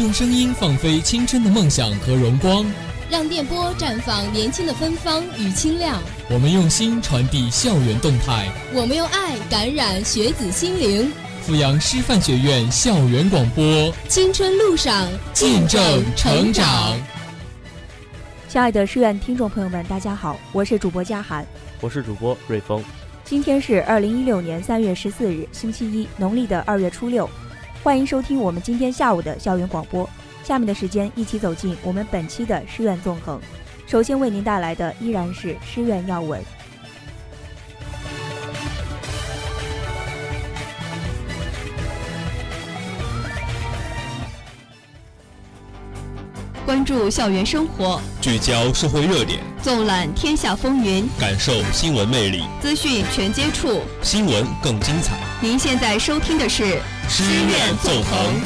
用声音放飞青春的梦想和荣光，让电波绽放年轻的芬芳与清亮。我们用心传递校园动态，我们用爱感染学子心灵。阜阳师范学院校园广播，青春路上见证成长。亲爱的师院听众朋友们，大家好，我是主播佳涵，我是主播瑞峰。今天是二零一六年三月十四日，星期一，农历的二月初六。欢迎收听我们今天下午的校园广播。下面的时间，一起走进我们本期的师院纵横。首先为您带来的依然是师院要闻。关注校园生活，聚焦社会热点，纵览天下风云，感受新闻魅力，资讯全接触，新闻更精彩。您现在收听的是师院纵横。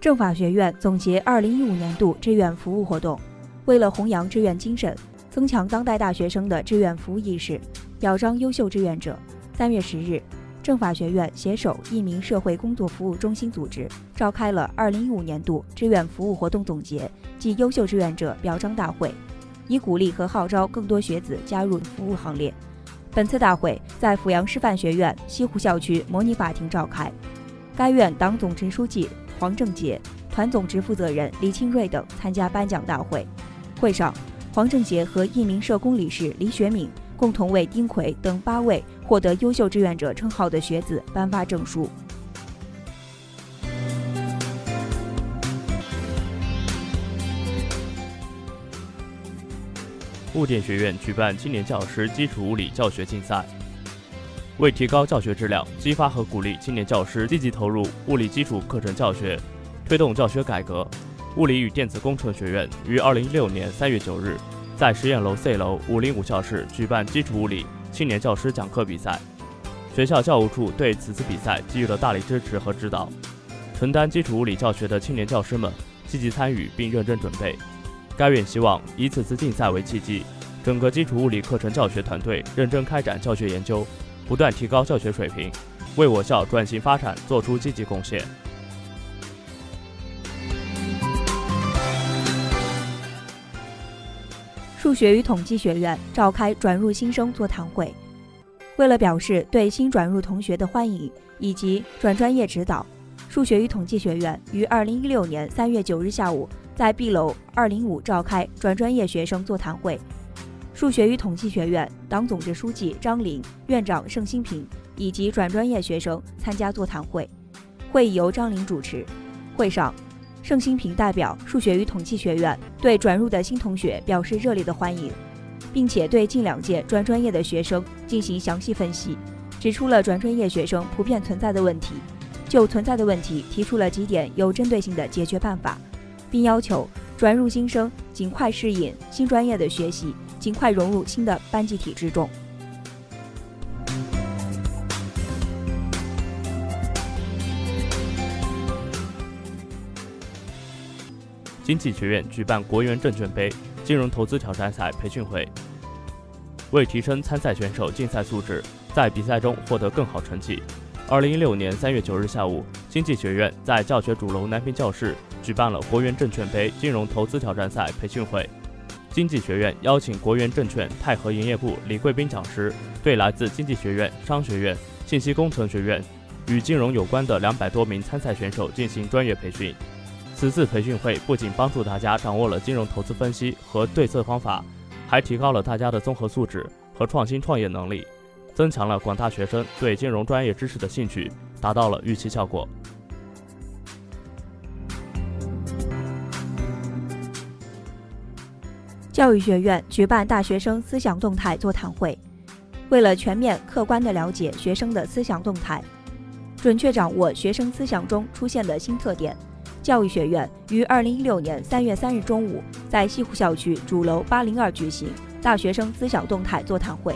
政法学院总结二零一五年度志愿服务活动，为了弘扬志愿精神，增强当代大学生的志愿服务意识，表彰优秀志愿者。三月十日，政法学院携手一名社会工作服务中心组织，召开了二零一五年度志愿服务活动总结暨优秀志愿者表彰大会，以鼓励和号召更多学子加入服务行列。本次大会在阜阳师范学院西湖校区模拟法庭召开，该院党总支书记黄正杰、团总支负责人李清瑞等参加颁奖大会。会上，黄正杰和一名社工理事李学敏。共同为丁奎等八位获得优秀志愿者称号的学子颁发证书。物电学院举办青年教师基础物理教学竞赛，为提高教学质量，激发和鼓励青年教师积极投入物理基础课程教学，推动教学改革，物理与电子工程学院于二零一六年三月九日。在实验楼 C 楼五零五教室举办基础物理青年教师讲课比赛，学校教务处对此次比赛给予了大力支持和指导。承担基础物理教学的青年教师们积极参与并认真准备。该院希望以此次竞赛为契机，整个基础物理课程教学团队认真开展教学研究，不断提高教学水平，为我校转型发展做出积极贡献。数学与统计学院召开转入新生座谈会，为了表示对新转入同学的欢迎以及转专业指导，数学与统计学院于二零一六年三月九日下午在 B 楼二零五召开转专业学生座谈会。数学与统计学院党总支书记张林、院长盛新平以及转专业学生参加座谈会，会议由张林主持。会上。盛新平代表数学与统计学院对转入的新同学表示热烈的欢迎，并且对近两届转专业的学生进行详细分析，指出了转专业学生普遍存在的问题，就存在的问题提出了几点有针对性的解决办法，并要求转入新生尽快适应新专业的学习，尽快融入新的班级体制中。经济学院举办国元证券杯金融投资挑战赛培训会，为提升参赛选手竞赛素质，在比赛中获得更好成绩。二零一六年三月九日下午，经济学院在教学主楼南平教室举办了国元证券杯金融投资挑战赛培训会。经济学院邀请国元证券泰和营业部李贵斌讲师，对来自经济学院、商学院、信息工程学院与金融有关的两百多名参赛选手进行专业培训。此次培训会不仅帮助大家掌握了金融投资分析和对策方法，还提高了大家的综合素质和创新创业能力，增强了广大学生对金融专业知识的兴趣，达到了预期效果。教育学院举办大学生思想动态座谈会，为了全面客观地了解学生的思想动态，准确掌握学生思想中出现的新特点。教育学院于二零一六年三月三日中午在西湖校区主楼八零二举行大学生思想动态座谈会。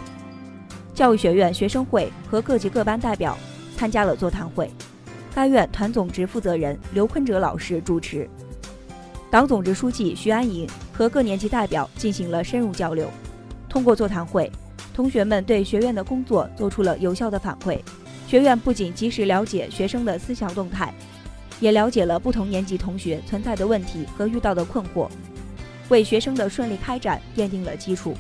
教育学院学生会和各级各班代表参加了座谈会。该院团总支负责人刘坤哲老师主持，党总支书记徐安莹和各年级代表进行了深入交流。通过座谈会，同学们对学院的工作做出了有效的反馈。学院不仅及时了解学生的思想动态，也了解了不同年级同学存在的问题和遇到的困惑，为学生的顺利开展奠定了基础。